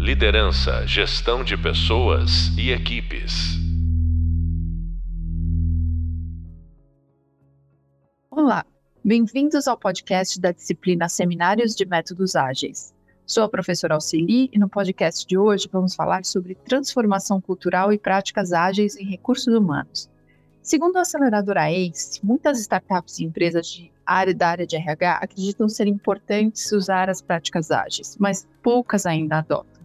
Liderança, gestão de pessoas e equipes. Olá, bem-vindos ao podcast da disciplina Seminários de Métodos Ágeis. Sou a professora Auxili e no podcast de hoje vamos falar sobre transformação cultural e práticas ágeis em recursos humanos. Segundo a aceleradora ACE, muitas startups e empresas de área da área de RH acreditam ser importantes usar as práticas ágeis, mas poucas ainda adotam.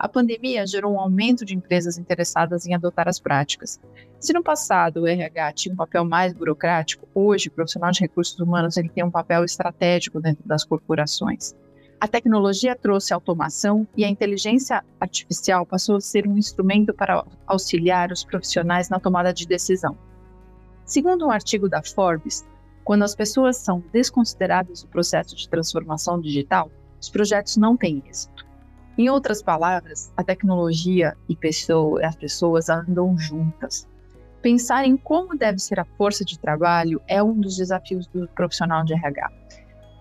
A pandemia gerou um aumento de empresas interessadas em adotar as práticas. Se no passado o RH tinha um papel mais burocrático, hoje o profissional de recursos humanos ele tem um papel estratégico dentro das corporações. A tecnologia trouxe automação e a inteligência artificial passou a ser um instrumento para auxiliar os profissionais na tomada de decisão. Segundo um artigo da Forbes, quando as pessoas são desconsideradas no processo de transformação digital, os projetos não têm êxito. Em outras palavras, a tecnologia e pessoa, as pessoas andam juntas. Pensar em como deve ser a força de trabalho é um dos desafios do profissional de RH.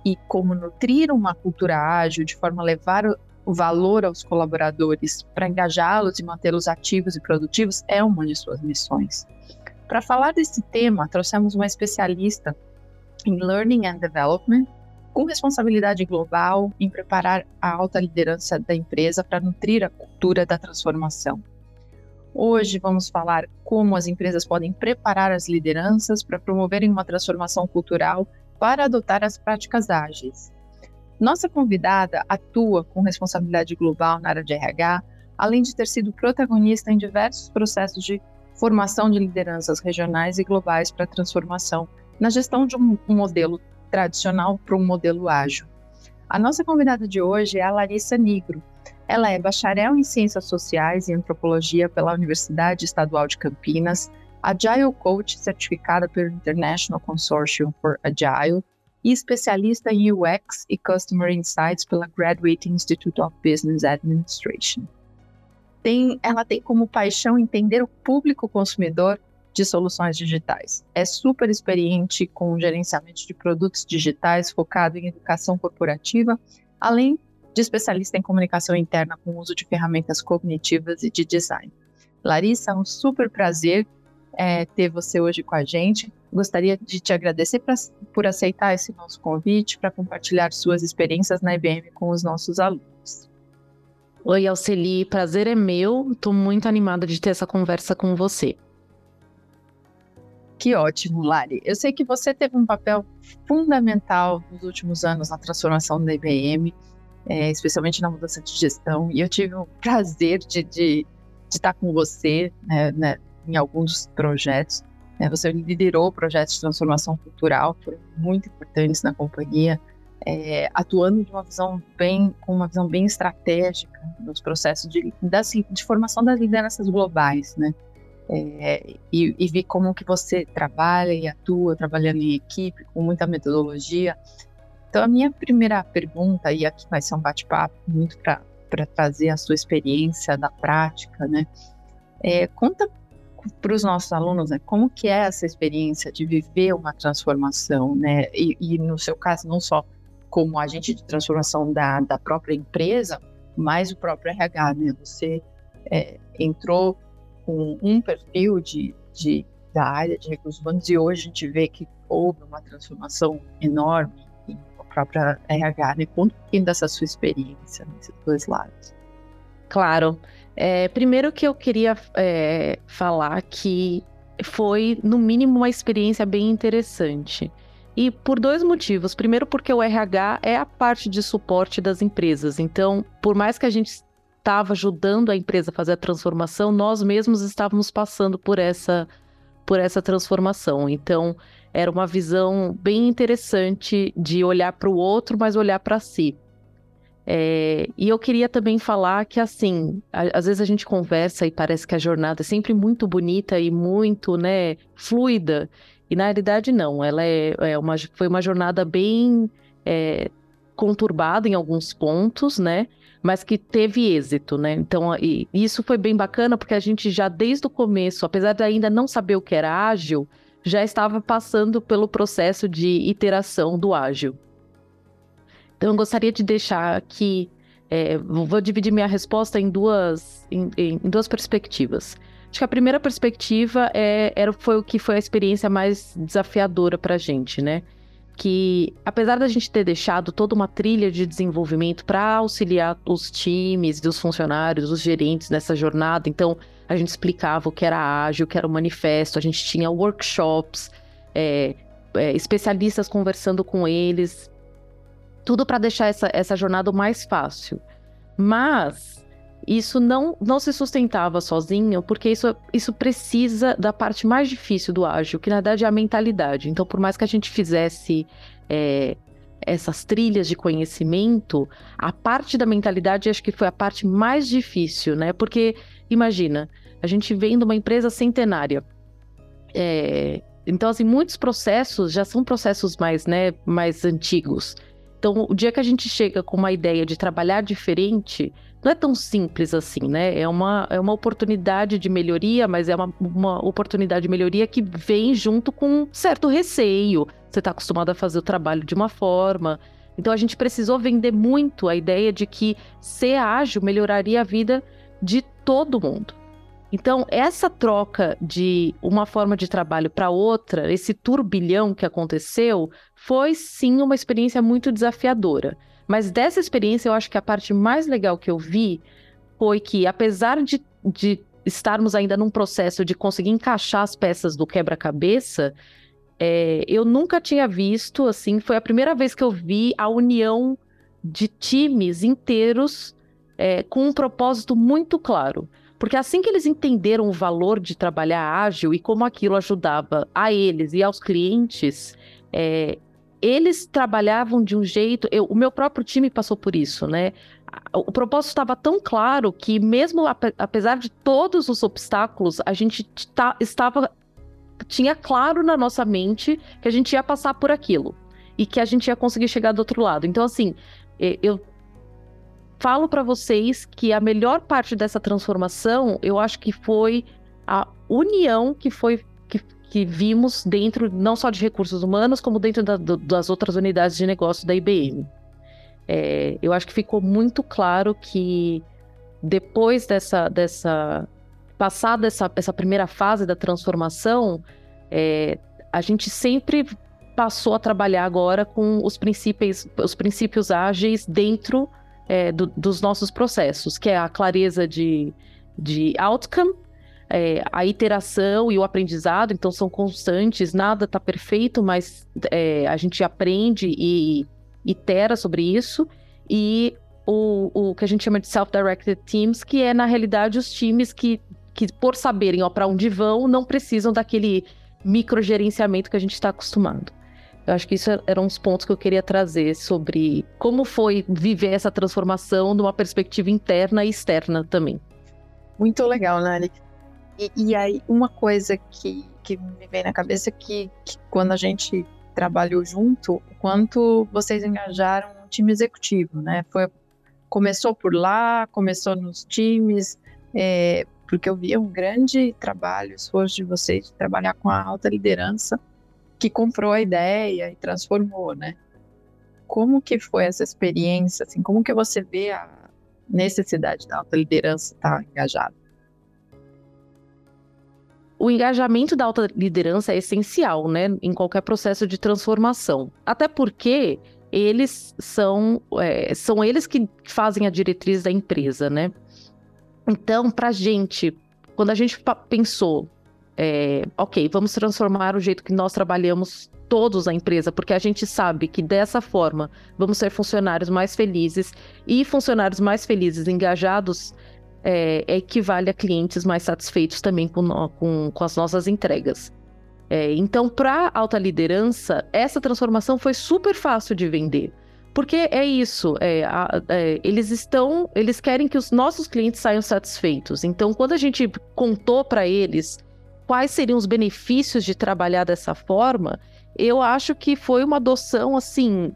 E como nutrir uma cultura ágil de forma a levar o valor aos colaboradores para engajá-los e mantê-los ativos e produtivos é uma de suas missões. Para falar desse tema, trouxemos uma especialista em Learning and Development com responsabilidade global em preparar a alta liderança da empresa para nutrir a cultura da transformação. Hoje vamos falar como as empresas podem preparar as lideranças para promoverem uma transformação cultural para adotar as práticas ágeis. Nossa convidada atua com responsabilidade global na área de RH, além de ter sido protagonista em diversos processos de formação de lideranças regionais e globais para transformação na gestão de um modelo tradicional para um modelo ágil. A nossa convidada de hoje é a Larissa Nigro. Ela é bacharel em Ciências Sociais e Antropologia pela Universidade Estadual de Campinas, Agile Coach certificada pelo International Consortium for Agile e especialista em UX e Customer Insights pela Graduate Institute of Business Administration. Tem, ela tem como paixão entender o público consumidor de soluções digitais. É super experiente com gerenciamento de produtos digitais focado em educação corporativa, além de especialista em comunicação interna com uso de ferramentas cognitivas e de design. Larissa, é um super prazer é, ter você hoje com a gente. Gostaria de te agradecer pra, por aceitar esse nosso convite para compartilhar suas experiências na IBM com os nossos alunos. Oi, Alceli, prazer é meu. Estou muito animada de ter essa conversa com você. Que ótimo, Lari. Eu sei que você teve um papel fundamental nos últimos anos na transformação da IBM, é, especialmente na mudança de gestão, e eu tive o prazer de, de, de estar com você né, né, em alguns projetos. É, você liderou projetos de transformação cultural, foram muito importantes na companhia, é, atuando de uma visão bem, com uma visão bem estratégica nos processos de, de formação das lideranças globais, né? É, e, e ver como que você trabalha e atua trabalhando em equipe com muita metodologia. Então a minha primeira pergunta e aqui vai ser um bate-papo muito para trazer a sua experiência da prática, né? É, conta para os nossos alunos, né, como que é essa experiência de viver uma transformação, né? E, e, no seu caso não só como agente de transformação da, da própria empresa, mas o próprio RH, né? Você é, entrou com um perfil de, de, da área de recursos humanos e hoje a gente vê que houve uma transformação enorme em a própria RH. Me conta um pouquinho dessa sua experiência nesses dois lados. Claro. É, primeiro que eu queria é, falar que foi, no mínimo, uma experiência bem interessante. E por dois motivos. Primeiro, porque o RH é a parte de suporte das empresas. Então, por mais que a gente estava ajudando a empresa a fazer a transformação, nós mesmos estávamos passando por essa por essa transformação. Então, era uma visão bem interessante de olhar para o outro, mas olhar para si. É, e eu queria também falar que, assim, a, às vezes a gente conversa e parece que a jornada é sempre muito bonita e muito, né, fluida. E na realidade, não. Ela é, é uma, foi uma jornada bem é, conturbada em alguns pontos, né? mas que teve êxito, né? Então, e, isso foi bem bacana porque a gente já desde o começo, apesar de ainda não saber o que era ágil, já estava passando pelo processo de iteração do ágil. Então, eu gostaria de deixar aqui É, vou dividir minha resposta em duas, em, em duas perspectivas. Acho que a primeira perspectiva é, era, foi o que foi a experiência mais desafiadora para a gente, né? Que apesar da gente ter deixado toda uma trilha de desenvolvimento para auxiliar os times, os funcionários, os gerentes nessa jornada, então a gente explicava o que era ágil, o que era o manifesto, a gente tinha workshops, é, é, especialistas conversando com eles, tudo para deixar essa, essa jornada mais fácil. Mas isso não, não se sustentava sozinho, porque isso, isso precisa da parte mais difícil do ágil, que na verdade é a mentalidade. Então, por mais que a gente fizesse é, essas trilhas de conhecimento, a parte da mentalidade acho que foi a parte mais difícil, né? Porque, imagina, a gente vem de uma empresa centenária. É, então, assim, muitos processos já são processos mais, né, mais antigos. Então, o dia que a gente chega com uma ideia de trabalhar diferente, não é tão simples assim, né? É uma, é uma oportunidade de melhoria, mas é uma, uma oportunidade de melhoria que vem junto com um certo receio. Você está acostumado a fazer o trabalho de uma forma. Então, a gente precisou vender muito a ideia de que ser ágil melhoraria a vida de todo mundo. Então, essa troca de uma forma de trabalho para outra, esse turbilhão que aconteceu, foi sim uma experiência muito desafiadora. Mas dessa experiência, eu acho que a parte mais legal que eu vi foi que, apesar de, de estarmos ainda num processo de conseguir encaixar as peças do quebra-cabeça, é, eu nunca tinha visto, assim, foi a primeira vez que eu vi a união de times inteiros é, com um propósito muito claro. Porque assim que eles entenderam o valor de trabalhar ágil e como aquilo ajudava a eles e aos clientes, é, eles trabalhavam de um jeito. Eu, o meu próprio time passou por isso, né? O propósito estava tão claro que, mesmo apesar de todos os obstáculos, a gente tá, estava. Tinha claro na nossa mente que a gente ia passar por aquilo e que a gente ia conseguir chegar do outro lado. Então, assim, eu falo para vocês que a melhor parte dessa transformação, eu acho que foi a união que foi que vimos dentro não só de recursos humanos, como dentro da, do, das outras unidades de negócio da IBM. É, eu acho que ficou muito claro que depois dessa, dessa passada essa, essa primeira fase da transformação, é, a gente sempre passou a trabalhar agora com os princípios, os princípios ágeis dentro é, do, dos nossos processos, que é a clareza de, de outcome, é, a iteração e o aprendizado, então são constantes, nada está perfeito, mas é, a gente aprende e itera sobre isso. E o, o que a gente chama de self-directed teams, que é, na realidade, os times que, que por saberem para onde vão, não precisam daquele microgerenciamento que a gente está acostumado. Eu acho que isso eram uns pontos que eu queria trazer sobre como foi viver essa transformação numa perspectiva interna e externa também. Muito legal, Nani. E, e, aí, uma coisa que, que me vem na cabeça é que, que quando a gente trabalhou junto, o quanto vocês engajaram o time executivo, né? Foi, começou por lá, começou nos times, é, porque eu via um grande trabalho, esforço de vocês de trabalhar com a alta liderança que comprou a ideia e transformou, né? Como que foi essa experiência, assim, como que você vê a necessidade da alta liderança estar engajada? o engajamento da alta liderança é essencial, né, em qualquer processo de transformação. Até porque eles são, é, são eles que fazem a diretriz da empresa, né? Então, para gente, quando a gente pensou, é, ok, vamos transformar o jeito que nós trabalhamos todos a empresa, porque a gente sabe que dessa forma vamos ser funcionários mais felizes e funcionários mais felizes, engajados, é, equivale a clientes mais satisfeitos também com, com, com as nossas entregas. É, então, para alta liderança, essa transformação foi super fácil de vender. Porque é isso, é, a, é, eles estão, eles querem que os nossos clientes saiam satisfeitos. Então, quando a gente contou para eles quais seriam os benefícios de trabalhar dessa forma, eu acho que foi uma adoção assim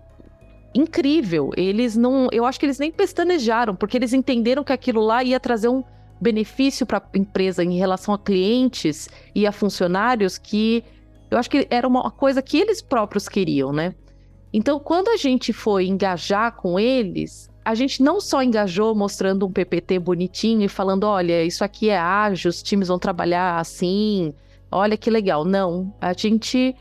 incrível. Eles não, eu acho que eles nem pestanejaram, porque eles entenderam que aquilo lá ia trazer um benefício para a empresa em relação a clientes e a funcionários que eu acho que era uma coisa que eles próprios queriam, né? Então, quando a gente foi engajar com eles, a gente não só engajou mostrando um PPT bonitinho e falando, olha, isso aqui é ágil, os times vão trabalhar assim, olha que legal. Não, a gente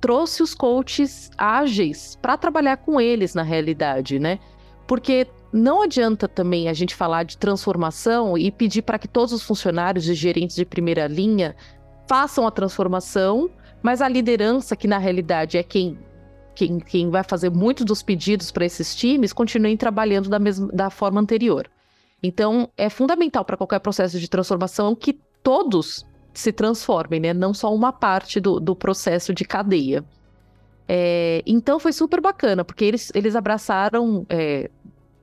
trouxe os coaches ágeis para trabalhar com eles na realidade, né? Porque não adianta também a gente falar de transformação e pedir para que todos os funcionários e gerentes de primeira linha façam a transformação, mas a liderança, que na realidade é quem quem, quem vai fazer muitos dos pedidos para esses times, continuem trabalhando da, mesma, da forma anterior. Então, é fundamental para qualquer processo de transformação que todos se transformem, né? Não só uma parte do, do processo de cadeia. É, então, foi super bacana, porque eles, eles abraçaram é,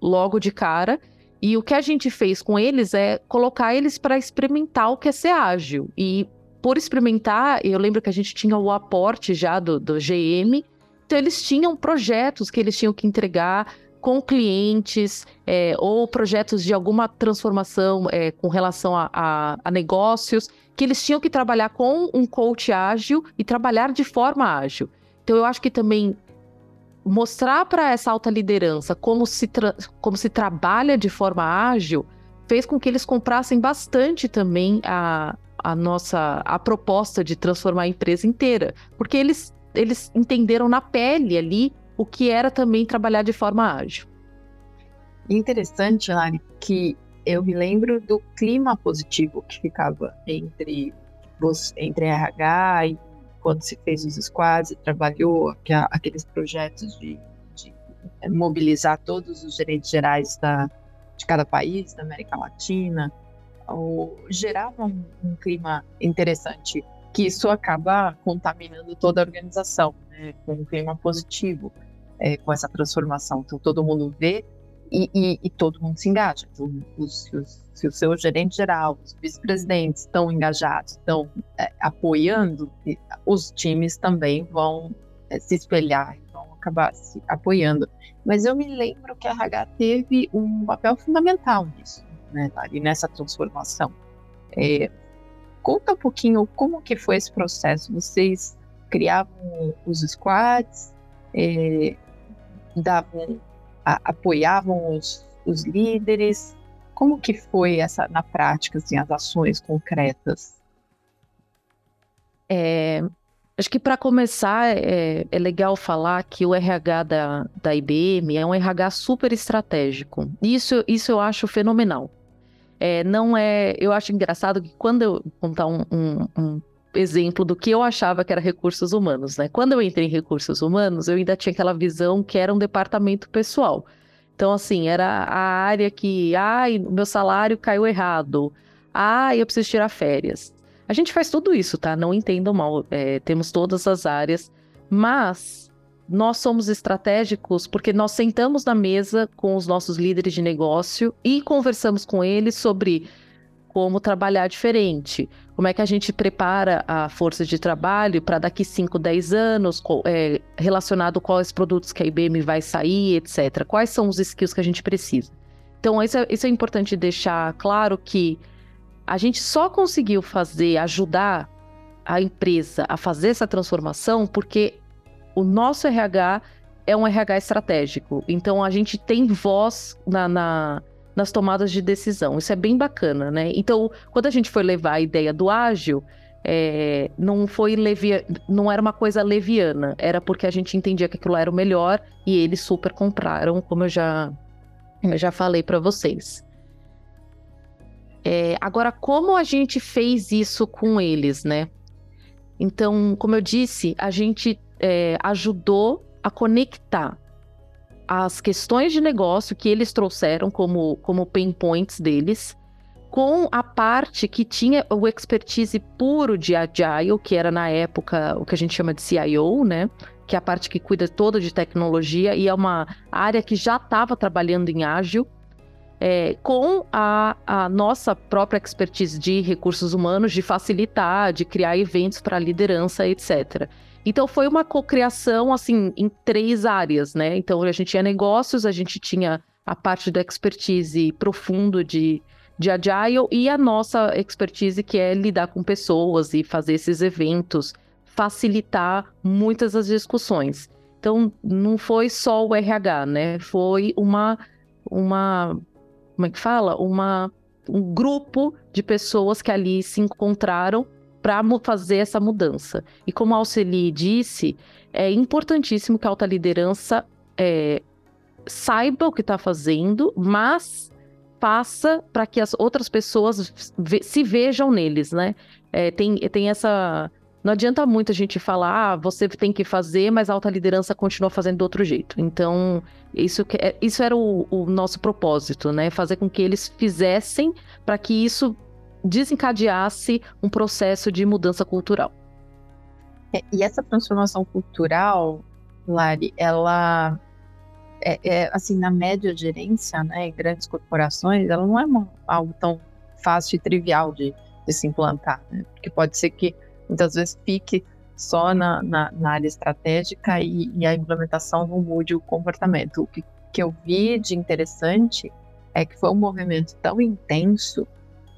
logo de cara. E o que a gente fez com eles é colocar eles para experimentar o que é ser ágil. E por experimentar, eu lembro que a gente tinha o aporte já do, do GM então, eles tinham projetos que eles tinham que entregar com clientes é, ou projetos de alguma transformação é, com relação a, a, a, negócios, que eles tinham que trabalhar com um coach ágil e trabalhar de forma ágil. Então, eu acho que também mostrar para essa alta liderança como se, como se trabalha de forma ágil fez com que eles comprassem bastante também a, a nossa a proposta de transformar a empresa inteira, porque eles eles entenderam na pele ali o que era também trabalhar de forma ágil. Interessante, Lari, que eu me lembro do clima positivo que ficava entre você, entre RH e quando se fez os squads trabalhou aqueles projetos de, de mobilizar todos os gerentes gerais da, de cada país, da América Latina, ou, gerava um, um clima interessante que isso acaba contaminando toda a organização, né, com um clima positivo, é, com essa transformação. Então, todo mundo vê e, e, e todo mundo se engaja. Então, os, os, se o seu gerente geral, os vice-presidentes estão engajados, estão é, apoiando, os times também vão é, se espelhar, vão acabar se apoiando. Mas eu me lembro que a RH teve um papel fundamental nisso, né, Lari, nessa transformação. É, Conta um pouquinho como que foi esse processo. Vocês criavam os squads, é, davam, a, apoiavam os, os líderes. Como que foi essa na prática, assim, as ações concretas? É, acho que para começar é, é, legal falar que o RH da, da IBM é um RH super estratégico. Isso, isso eu acho fenomenal. É, não é. Eu acho engraçado que quando eu contar um, um, um, exemplo do que eu achava que era recursos humanos, né? Quando eu entrei em recursos humanos, eu ainda tinha aquela visão que era um departamento pessoal. Então, assim, era a área que, ai, meu salário caiu errado. Ai, eu preciso tirar férias. A gente faz tudo isso, tá? Não entendam mal. É, temos todas as áreas, mas nós somos estratégicos porque nós sentamos na mesa com os nossos líderes de negócio e conversamos com eles sobre como trabalhar diferente, como é que a gente prepara a força de trabalho para daqui 5, 10 anos, é, relacionado quais produtos que a IBM vai sair, etc. Quais são os skills que a gente precisa. Então, isso é, isso é importante deixar claro que a gente só conseguiu fazer, ajudar a empresa a fazer essa transformação porque o nosso RH é um RH estratégico. Então a gente tem voz na, na, nas tomadas de decisão. Isso é bem bacana, né? Então, quando a gente foi levar a ideia do ágil, é, não foi levia, não era uma coisa leviana, era porque a gente entendia que aquilo era o melhor e eles super compraram, como eu já, eu já falei para vocês. É, agora, como a gente fez isso com eles, né? Então, como eu disse, a gente é, ajudou a conectar as questões de negócio que eles trouxeram como, como pain points deles com a parte que tinha o expertise puro de Agile, que era na época o que a gente chama de CIO, né? Que é a parte que cuida toda de tecnologia e é uma área que já estava trabalhando em ágil, é, com a, a, nossa própria expertise de recursos humanos, de facilitar, de criar eventos para liderança, etc. Então foi uma cocriação assim em três áreas, né? Então a gente tinha negócios, a gente tinha a parte da expertise profundo de, de agile e a nossa expertise que é lidar com pessoas e fazer esses eventos, facilitar muitas das discussões. Então não foi só o RH, né? Foi uma uma como é que fala? Uma, um grupo de pessoas que ali se encontraram para fazer essa mudança. E como a Alceli disse, é importantíssimo que a alta liderança é, saiba o que está fazendo, mas faça para que as outras pessoas se vejam neles, né? É, tem, tem essa não adianta muito a gente falar, ah, você tem que fazer, mas a alta liderança continua fazendo do outro jeito. Então, isso, é, isso era o, o nosso propósito, né? Fazer com que eles fizessem para que isso desencadeasse um processo de mudança cultural. É, e essa transformação cultural, Lari, ela é, é, assim na média gerência, né, em grandes corporações, ela não é uma, algo tão fácil e trivial de, de se implantar, né? porque pode ser que muitas vezes fique só na, na, na área estratégica e, e, a implementação não mude o comportamento. O que, que eu vi de interessante é que foi um movimento tão intenso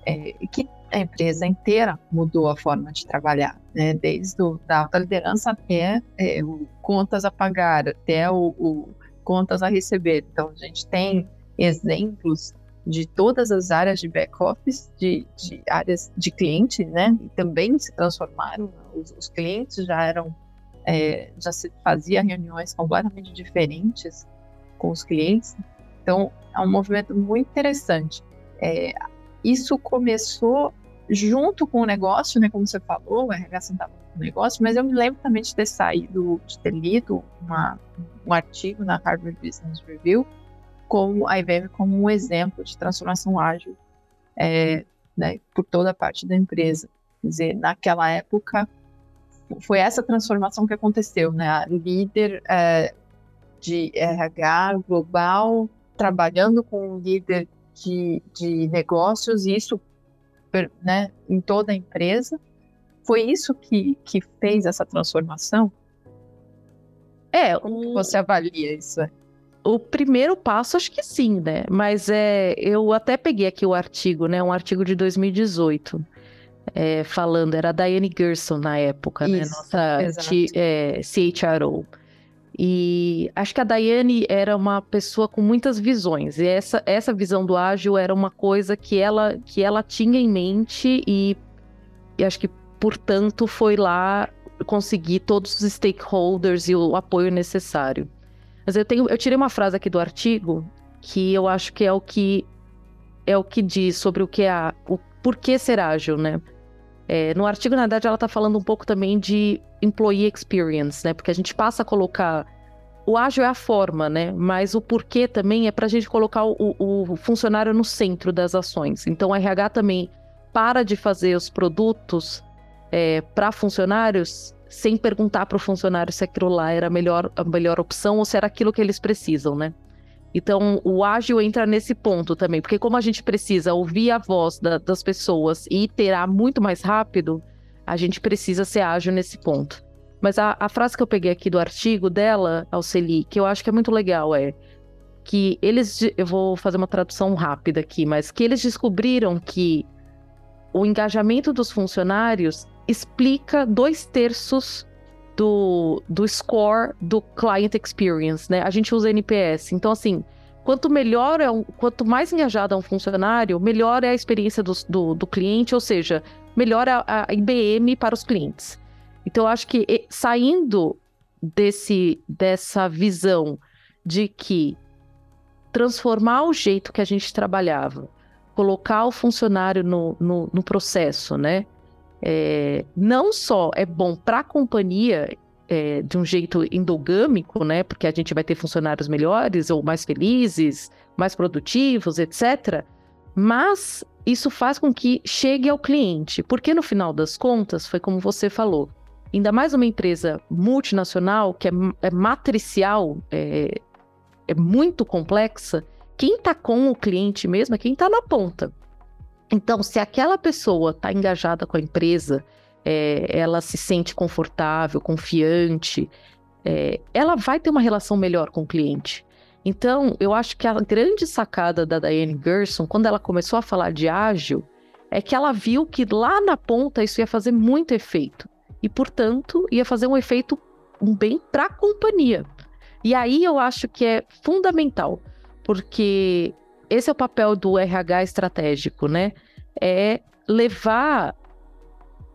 é, que a empresa inteira mudou a forma de trabalhar, né? desde o, da alta liderança até é, o contas a pagar, até o, o contas a receber. Então, a gente tem exemplos de todas as áreas de back-office, de, de, áreas de cliente, né? E também se transformaram. Os, os clientes já eram, é, já se fazia reuniões completamente diferentes com os clientes. Então, é um movimento muito interessante. É, isso começou junto com o negócio, né? Como você falou, o RH sentava no negócio, mas eu me lembro também de ter saído, de ter lido uma, um artigo na Harvard Business Review como a IBM como um exemplo de transformação ágil é, né, por toda a parte da empresa. Quer dizer, naquela época foi essa transformação que aconteceu, né? A líder é, de RH global trabalhando com um líder de, de negócios, isso né, em toda a empresa. Foi isso que, que fez essa transformação? É, Como você avalia isso? O primeiro passo, acho que sim, né? Mas é, eu até peguei aqui o artigo, né? Um artigo de 2018. É, falando, era a Diane Gerson na época, né? Isso, né? Nossa é, CHRO. E acho que a Diane era uma pessoa com muitas visões. E essa, essa visão do ágil era uma coisa que ela, que ela tinha em mente e, e acho que, portanto, foi lá conseguir todos os stakeholders e o apoio necessário. Mas eu tenho, eu tirei uma frase aqui do artigo que eu acho que é o que é o que diz sobre o que é a, o porquê ser ágil, né? É, no artigo, na verdade, ela está falando um pouco também de employee experience, né? Porque a gente passa a colocar o ágil é a forma, né? Mas o porquê também é para a gente colocar o, o, funcionário no centro das ações. Então, o RH também para de fazer os produtos é, para funcionários sem perguntar para o funcionário se aquilo lá era a melhor, a melhor opção ou se era aquilo que eles precisam, né? Então, o ágil entra nesse ponto também, porque como a gente precisa ouvir a voz da, das pessoas e iterar muito mais rápido, a gente precisa ser ágil nesse ponto. Mas a, a frase que eu peguei aqui do artigo dela, Alceli, que eu acho que é muito legal, é que eles, eu vou fazer uma tradução rápida aqui, mas que eles descobriram que o engajamento dos funcionários explica dois terços do, do score do client experience, né? A gente usa NPS. Então, assim, quanto melhor é um, quanto mais engajado é um funcionário, melhor é a experiência do, do, do cliente, ou seja, melhor a, a IBM para os clientes. Então, eu acho que saindo desse, dessa visão de que transformar o jeito que a gente trabalhava, colocar o funcionário no, no, no processo, né? É, não só é bom para a companhia é, de um jeito endogâmico, né? Porque a gente vai ter funcionários melhores ou mais felizes, mais produtivos, etc. Mas isso faz com que chegue ao cliente, porque no final das contas, foi como você falou, ainda mais uma empresa multinacional que é, é matricial, é, é muito complexa, quem está com o cliente mesmo é quem está na ponta. Então, se aquela pessoa está engajada com a empresa, é, ela se sente confortável, confiante, é, ela vai ter uma relação melhor com o cliente. Então, eu acho que a grande sacada da Diane Gerson, quando ela começou a falar de ágil, é que ela viu que lá na ponta isso ia fazer muito efeito. E, portanto, ia fazer um efeito um bem para a companhia. E aí eu acho que é fundamental. porque esse é o papel do RH estratégico, né? É levar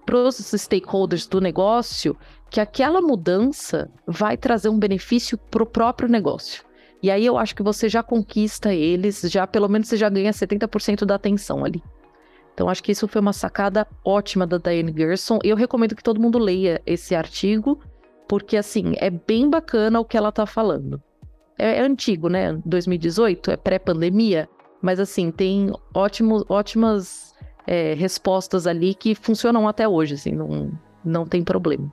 para os stakeholders do negócio que aquela mudança vai trazer um benefício para o próprio negócio. E aí eu acho que você já conquista eles, já pelo menos você já ganha 70% da atenção ali. Então acho que isso foi uma sacada ótima da Diane Gerson. Eu recomendo que todo mundo leia esse artigo, porque assim, é bem bacana o que ela está falando. É, é, antigo, né? 2018, é pré-pandemia, mas assim, tem ótimos, ótimas é, respostas ali que funcionam até hoje, assim, não, não tem problema.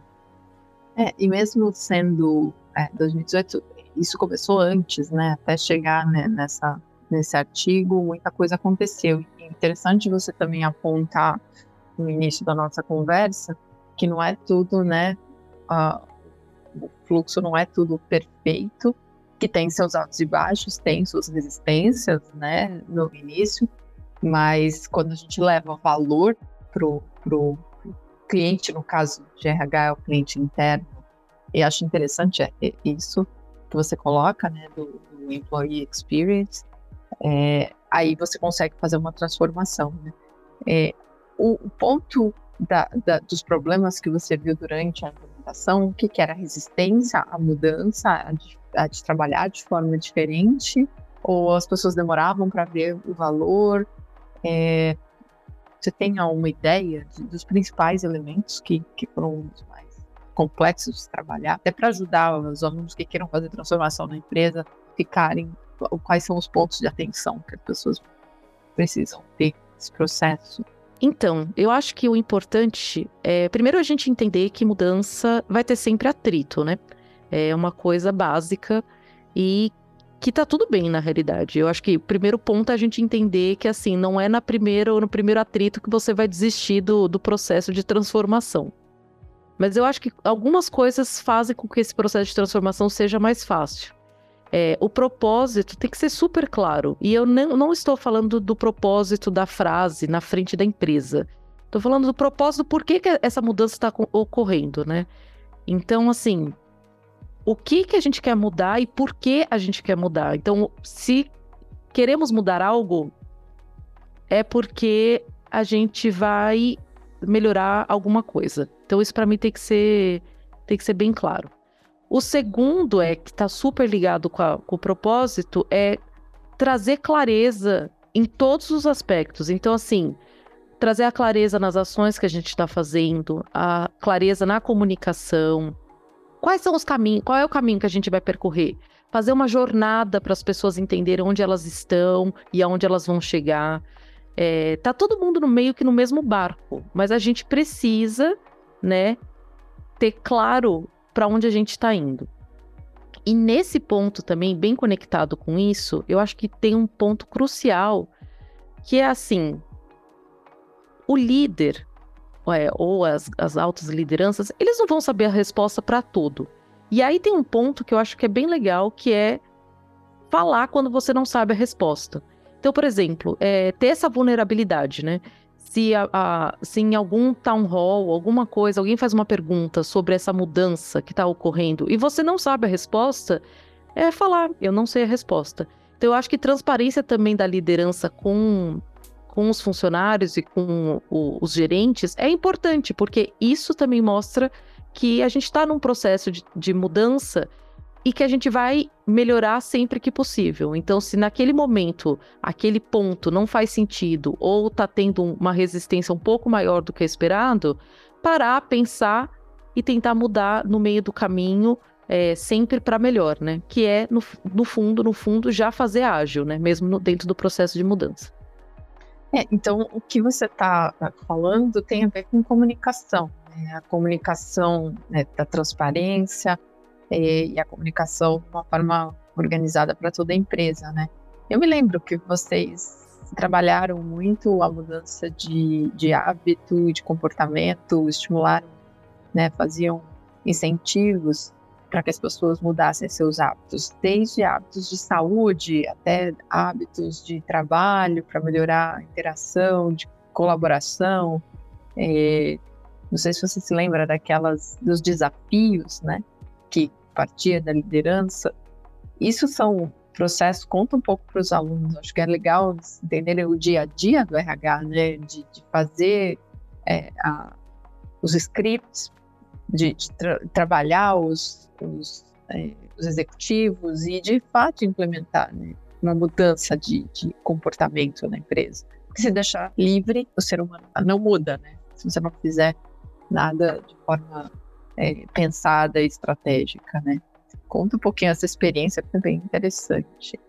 É, e mesmo sendo é, 2018, isso começou antes, né? Até chegar né, nessa, nesse artigo, muita coisa aconteceu. E interessante você também apontar no início da nossa conversa que não é tudo, né? Uh, o fluxo não é tudo perfeito, que tem seus altos e baixos, tem suas resistências, né? No início, mas quando a gente leva valor pro, pro cliente, no caso de RH, é o cliente interno, e acho interessante é, é isso que você coloca, né, do, do employee experience, é, aí você consegue fazer uma transformação, né? É, o, o, ponto da, da, dos problemas que você viu durante a implementação, o que, que era a resistência à mudança, a de, a de trabalhar de forma diferente, ou as pessoas demoravam para ver o valor, é, você tem alguma ideia de, dos principais elementos que, que foram os mais complexos de trabalhar, até para ajudar os alunos que queiram fazer transformação na empresa ficarem quais são os pontos de atenção que as pessoas precisam ter nesse processo? Então, eu acho que o importante é, primeiro, a gente entender que mudança vai ter sempre atrito, né? É uma coisa básica e que tá tudo bem na realidade. Eu acho que o primeiro ponto é a gente entender que assim, não é na primeira ou no primeiro atrito que você vai desistir do, do processo de transformação. Mas eu acho que algumas coisas fazem com que esse processo de transformação seja mais fácil. É, o propósito tem que ser super claro. E eu não, não estou falando do propósito da frase na frente da empresa. Estou falando do propósito do porquê que essa mudança está ocorrendo, né? Então, assim, o que, que a gente quer mudar e por que a gente quer mudar. Então, se queremos mudar algo, é porque a gente vai melhorar alguma coisa. Então, isso para mim tem que ser tem que ser bem claro. O segundo é que está super ligado com, a, com o propósito é trazer clareza em todos os aspectos. Então, assim, trazer a clareza nas ações que a gente está fazendo, a clareza na comunicação, Quais são os caminhos? Qual é o caminho que a gente vai percorrer? Fazer uma jornada para as pessoas entenderem onde elas estão e aonde elas vão chegar. É, tá todo mundo no meio que no mesmo barco, mas a gente precisa, né, ter claro para onde a gente está indo. E nesse ponto também, bem conectado com isso, eu acho que tem um ponto crucial, que é assim: o líder, é, ou as, as altas lideranças, eles não vão saber a resposta para tudo. E aí tem um ponto que eu acho que é bem legal, que é falar quando você não sabe a resposta. Então, por exemplo, é, ter essa vulnerabilidade, né? Se, a, a, se em algum town hall, alguma coisa, alguém faz uma pergunta sobre essa mudança que está ocorrendo e você não sabe a resposta, é falar, eu não sei a resposta. Então, eu acho que transparência também da liderança com com os funcionários e com o, os gerentes é importante, porque isso também mostra que a gente está num processo de, de mudança e que a gente vai melhorar sempre que possível. Então, se naquele momento aquele ponto não faz sentido ou está tendo uma resistência um pouco maior do que esperado, parar, pensar e tentar mudar no meio do caminho, é, sempre para melhor, né? Que é, no, no, fundo, no fundo, já fazer ágil, né? Mesmo no, dentro do processo de mudança. É, então, o que você está tá falando tem a ver com comunicação. Né? A comunicação né, da transparência é, e a comunicação de uma forma organizada para toda a empresa, né? Eu me lembro que vocês trabalharam muito a mudança de, de hábito, de comportamento, estimularam, né, faziam incentivos para que as pessoas mudassem seus hábitos, desde hábitos de saúde até hábitos de trabalho para melhorar a interação, de colaboração. É, não sei se você se lembra daquelas dos desafios, né, que partia da liderança. Isso são processo, conta um pouco para os alunos. Acho que é legal entenderem o dia a dia do RH, né? De, de fazer é, a, os scripts, de, de tra trabalhar os, os, é, os, executivos e, de fato, implementar né, uma mudança de, de comportamento na empresa. Porque se deixar livre, o ser humano não muda, né? Se você não fizer nada de forma é, pensada e estratégica, né? Conta um pouquinho essa experiência, que é bem interessante.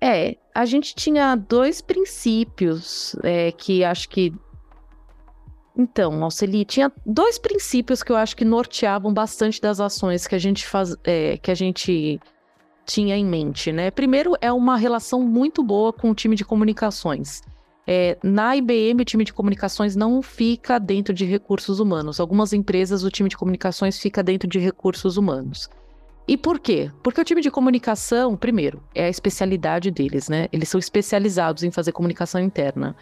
É, a gente tinha dois princípios é, que acho que. Então, Alceli, tinha dois princípios que eu acho que norteavam bastante das ações que a gente faz, é, que a gente tinha em mente, né? Primeiro é uma relação muito boa com o time de comunicações. É, na IBM, o time de comunicações não fica dentro de recursos humanos. Algumas empresas, o time de comunicações fica dentro de recursos humanos. E por quê? Porque o time de comunicação, primeiro, é a especialidade deles, né? Eles são especializados em fazer comunicação interna.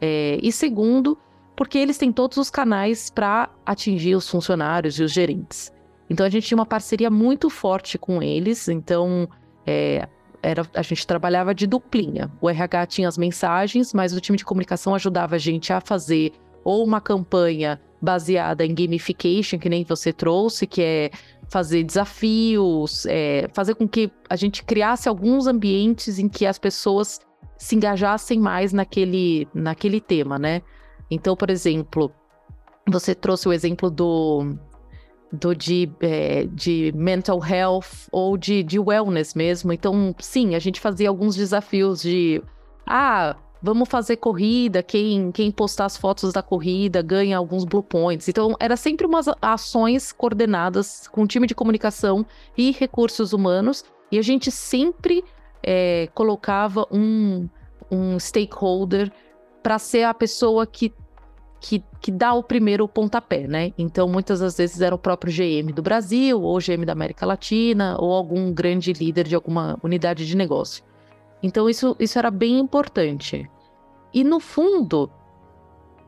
É, e segundo, porque eles têm todos os canais para atingir os funcionários e os gerentes. Então a gente tinha uma parceria muito forte com eles. Então é, era, a gente trabalhava de duplinha. O RH tinha as mensagens, mas o time de comunicação ajudava a gente a fazer ou uma campanha baseada em gamification, que nem você trouxe, que é fazer desafios, é, fazer com que a gente criasse alguns ambientes em que as pessoas se engajassem mais naquele, naquele tema, né? Então, por exemplo, você trouxe o exemplo do do de, é, de mental health ou de, de wellness mesmo. Então, sim, a gente fazia alguns desafios de ah, vamos fazer corrida, quem, quem postar as fotos da corrida ganha alguns blue points. Então, era sempre umas ações coordenadas com time de comunicação e recursos humanos, e a gente sempre é, colocava um, um stakeholder para ser a pessoa que que, que dá o primeiro pontapé, né? Então, muitas das vezes era o próprio GM do Brasil, ou GM da América Latina, ou algum grande líder de alguma unidade de negócio. Então, isso, isso era bem importante. E, no fundo,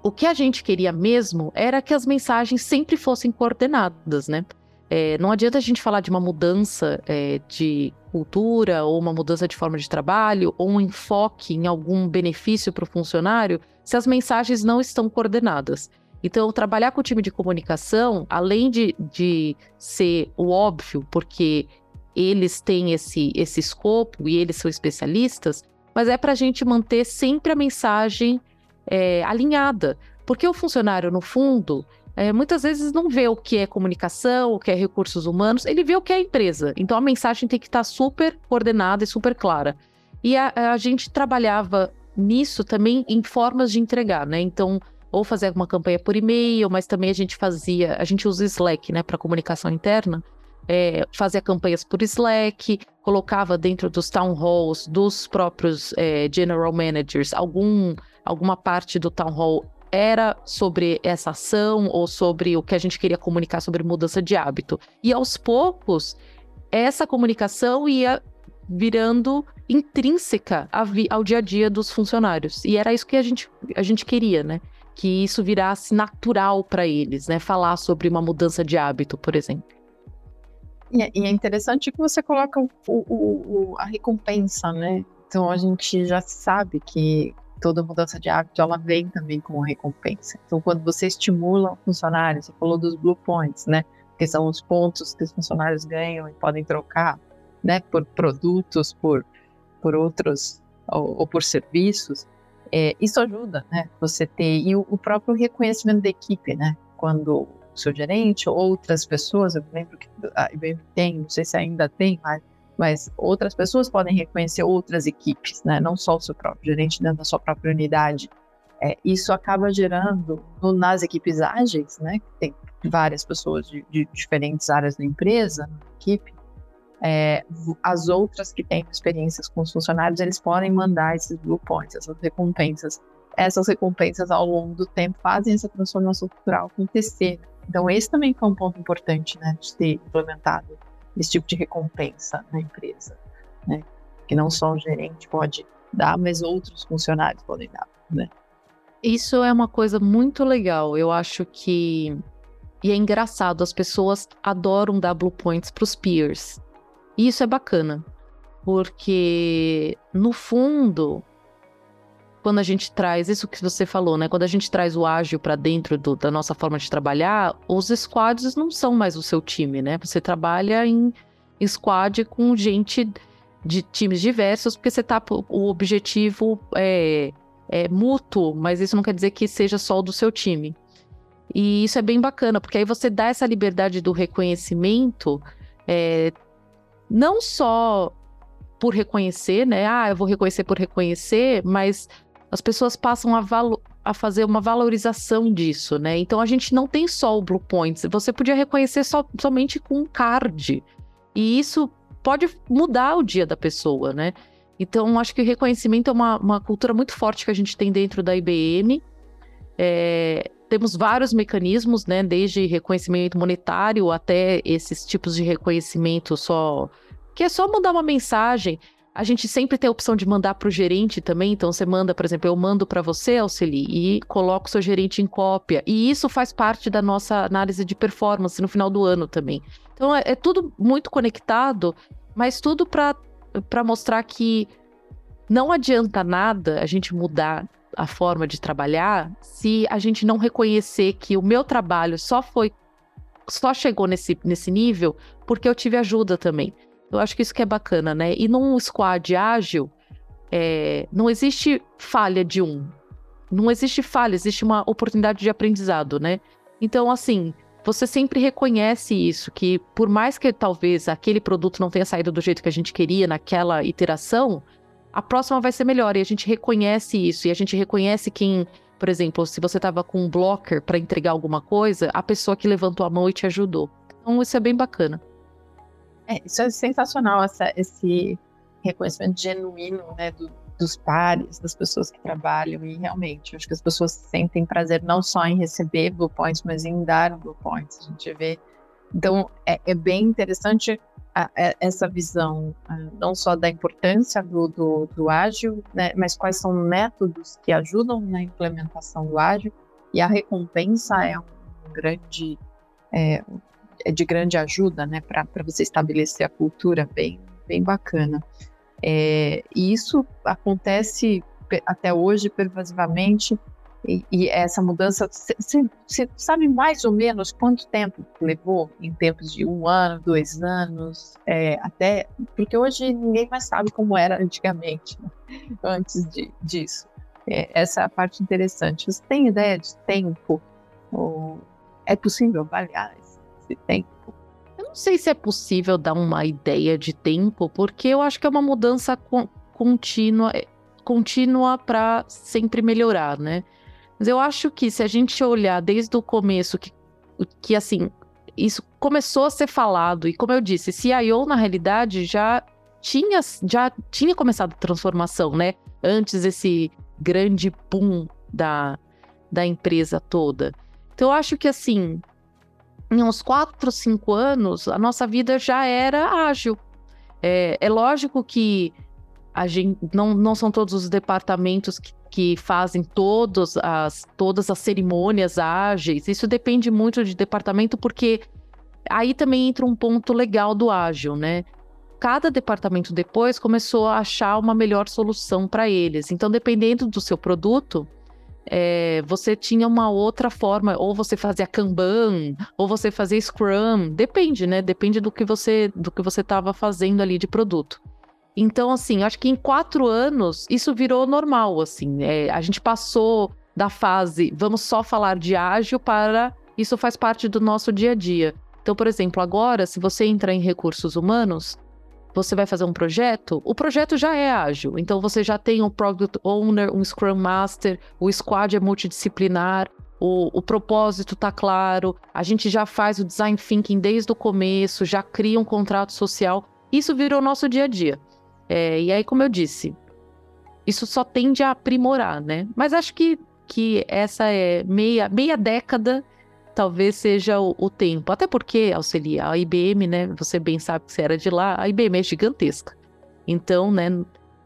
o que a gente queria mesmo era que as mensagens sempre fossem coordenadas, né? É, não adianta a gente falar de uma mudança é, de cultura, ou uma mudança de forma de trabalho, ou um enfoque em algum benefício para o funcionário, se as mensagens não estão coordenadas. Então, trabalhar com o time de comunicação, além de, de ser o óbvio, porque eles têm esse, esse escopo e eles são especialistas, mas é para a gente manter sempre a mensagem é, alinhada. Porque o funcionário, no fundo, é, muitas vezes não vê o que é comunicação, o que é recursos humanos, ele vê o que é empresa. Então a mensagem tem que estar tá super coordenada e super clara. E a, a gente trabalhava nisso também em formas de entregar, né? Então, ou fazer uma campanha por e-mail, mas também a gente fazia, a gente usa Slack, né, para comunicação interna. É, fazia campanhas por Slack, colocava dentro dos town halls dos próprios é, general managers algum, alguma parte do town hall era sobre essa ação ou sobre o que a gente queria comunicar sobre mudança de hábito. E aos poucos, essa comunicação ia virando intrínseca ao dia a dia dos funcionários. E era isso que a gente, a gente queria, né? Que isso virasse natural para eles, né? Falar sobre uma mudança de hábito, por exemplo. E é, é interessante que você coloca o, o, o, a recompensa, né? Então a gente já sabe que toda mudança de hábito ela vem também com recompensa. Então, quando você estimula o funcionário, você falou dos blue points, né? Que são os pontos que os funcionários ganham e podem trocar, né? Por produtos, por, por outros ou, ou por serviços. É, isso ajuda, né? Você ter e o, o, próprio reconhecimento da equipe, né? Quando o seu gerente ou outras pessoas, eu lembro que a IBM tem, não sei se ainda tem, mas mas outras pessoas podem reconhecer outras equipes, né? não só o seu próprio gerente dentro da sua própria unidade. É, isso acaba gerando no, nas equipes ágeis, né? tem várias pessoas de, de diferentes áreas da empresa, na equipe, é, as outras que têm experiências com os funcionários, eles podem mandar esses blue points, essas recompensas. Essas recompensas, ao longo do tempo, fazem essa transformação cultural acontecer. Então, esse também foi um ponto importante, né, de ter implementado esse tipo de recompensa na empresa, né? Que não só o gerente pode dar, mas outros funcionários podem dar, né? Isso é uma coisa muito legal. Eu acho que e é engraçado, as pessoas adoram dar blue points para os peers. E isso é bacana, porque no fundo, quando a gente traz isso que você falou, né? Quando a gente traz o ágil para dentro do, da nossa forma de trabalhar, os squads não são mais o seu time, né? Você trabalha em squad com gente de times diversos, porque você tá o objetivo é, é mútuo, mas isso não quer dizer que seja só do seu time. E isso é bem bacana, porque aí você dá essa liberdade do reconhecimento, é, não só por reconhecer, né? Ah, eu vou reconhecer por reconhecer, mas as pessoas passam a, a fazer uma valorização disso, né? Então a gente não tem só o Blue Points, você podia reconhecer so, somente com um card. E isso pode mudar o dia da pessoa, né? Então, acho que o reconhecimento é uma, uma cultura muito forte que a gente tem dentro da IBM. É, temos vários mecanismos, né? Desde reconhecimento monetário até esses tipos de reconhecimento só. que é só mandar uma mensagem. A gente sempre tem a opção de mandar para o gerente também. Então, você manda, por exemplo, eu mando para você, Auxili, e coloco o seu gerente em cópia. E isso faz parte da nossa análise de performance no final do ano também. Então, é, é tudo muito conectado mas tudo para mostrar que não adianta nada a gente mudar a forma de trabalhar se a gente não reconhecer que o meu trabalho só foi só chegou nesse, nesse nível porque eu tive ajuda também. Eu acho que isso que é bacana, né? E num squad ágil, é, não existe falha de um. Não existe falha, existe uma oportunidade de aprendizado, né? Então, assim, você sempre reconhece isso, que por mais que talvez aquele produto não tenha saído do jeito que a gente queria naquela iteração, a próxima vai ser melhor. E a gente reconhece isso. E a gente reconhece quem, por exemplo, se você estava com um blocker para entregar alguma coisa, a pessoa que levantou a mão e te ajudou. Então, isso é bem bacana. É, isso é sensacional, essa, esse reconhecimento genuíno né, do, dos pares, das pessoas que trabalham, e realmente, acho que as pessoas sentem prazer não só em receber Blue Points, mas em dar Blue Points. A gente vê. Então, é, é bem interessante a, a, essa visão, a, não só da importância do, do, do ágil, né, mas quais são métodos que ajudam na implementação do ágil, e a recompensa é um grande. É, é de grande ajuda, né, para você estabelecer a cultura bem, bem bacana. É, e isso acontece até hoje pervasivamente. E, essa mudança, você sabe mais ou menos quanto tempo levou em tempos de um ano, dois anos, é, até porque hoje ninguém mais sabe como era antigamente, né? antes de, disso. É, essa é a parte interessante. Você tem ideia de tempo? Ou é possível avaliar esse tempo? sei se é possível dar uma ideia de tempo, porque eu acho que é uma mudança co contínua, eh, contínua para sempre melhorar, né? Mas eu acho que se a gente olhar desde o começo, que, que assim, isso começou a ser falado, e como eu disse, CIO na realidade já tinha, já tinha começado a transformação, né? Antes desse grande boom da, da empresa toda. Então eu acho que assim, em uns 4, 5 anos, a nossa vida já era ágil. É, é lógico que a gente não, não são todos os departamentos que, que fazem todas as, todas as cerimônias ágeis. Isso depende muito de departamento, porque aí também entra um ponto legal do ágil, né? Cada departamento depois começou a achar uma melhor solução para eles. Então, dependendo do seu produto, é, você tinha uma outra forma, ou você fazia Kanban, ou você fazia Scrum, depende, né? Depende do que você do que você estava fazendo ali de produto. Então, assim, acho que em quatro anos isso virou normal, assim. É, a gente passou da fase vamos só falar de ágil para isso faz parte do nosso dia a dia. Então, por exemplo, agora, se você entrar em recursos humanos, você vai fazer um projeto, o projeto já é ágil. Então você já tem um Product Owner, um Scrum Master, o squad é multidisciplinar, o, o propósito está claro, a gente já faz o design thinking desde o começo, já cria um contrato social. Isso virou nosso dia a dia. É, e aí, como eu disse, isso só tende a aprimorar, né? Mas acho que, que essa é meia, meia década talvez seja o, o, tempo. Até porque, Auxilia, a IBM, né? Você bem sabe que você era de lá, a IBM é gigantesca. Então, né?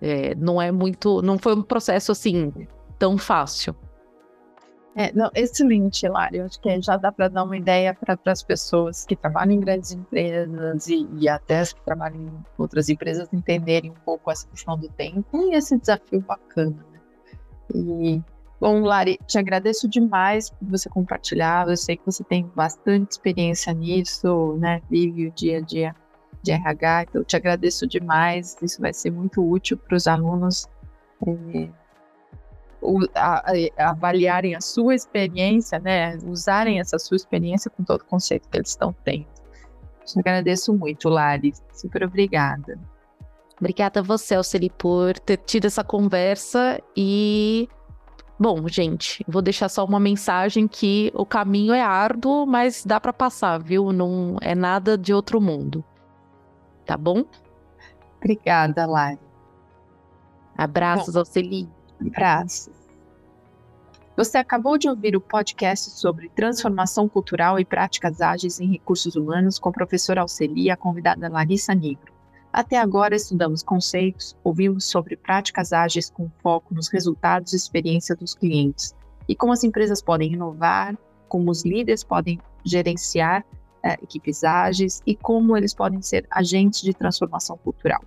É, não é muito. Não foi um processo assim tão fácil. É, não, excelente, Lari. Acho que já dá para dar uma ideia para as pessoas que trabalham em grandes empresas e, e até as que trabalham em outras empresas entenderem um pouco essa questão do tempo e esse desafio bacana. Né? E, bom, Lari, te agradeço demais por você compartilhar. Eu sei que você tem bastante experiência nisso, né? Vive o dia a dia de RH, então eu te agradeço demais. Isso vai ser muito útil para os alunos. A, a, avaliarem a sua experiência, né? Usarem essa sua experiência com todo o conceito que eles estão tendo. Te agradeço muito, Lari. Super obrigada. Obrigada a você, Alceli, por ter tido essa conversa e Bom, gente, vou deixar só uma mensagem que o caminho é árduo, mas dá para passar, viu? Não é nada de outro mundo. Tá bom? Obrigada, Lari. Abraços, Alceli. Abraços. Você acabou de ouvir o podcast sobre transformação cultural e práticas ágeis em recursos humanos com a professora Alceli e a convidada Larissa Negro. Até agora estudamos conceitos, ouvimos sobre práticas ágeis com foco nos resultados e experiência dos clientes e como as empresas podem inovar, como os líderes podem gerenciar é, equipes ágeis e como eles podem ser agentes de transformação cultural.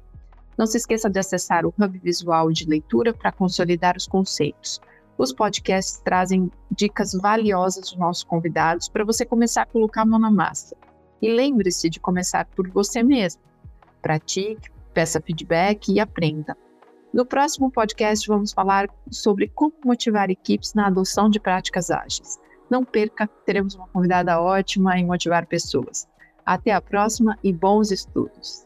Não se esqueça de acessar o Hub Visual de Leitura para consolidar os conceitos. Os podcasts trazem dicas valiosas dos nossos convidados para você começar a colocar a mão na massa. E lembre-se de começar por você mesmo. Pratique, peça feedback e aprenda. No próximo podcast, vamos falar sobre como motivar equipes na adoção de práticas ágeis. Não perca, teremos uma convidada ótima em motivar pessoas. Até a próxima e bons estudos!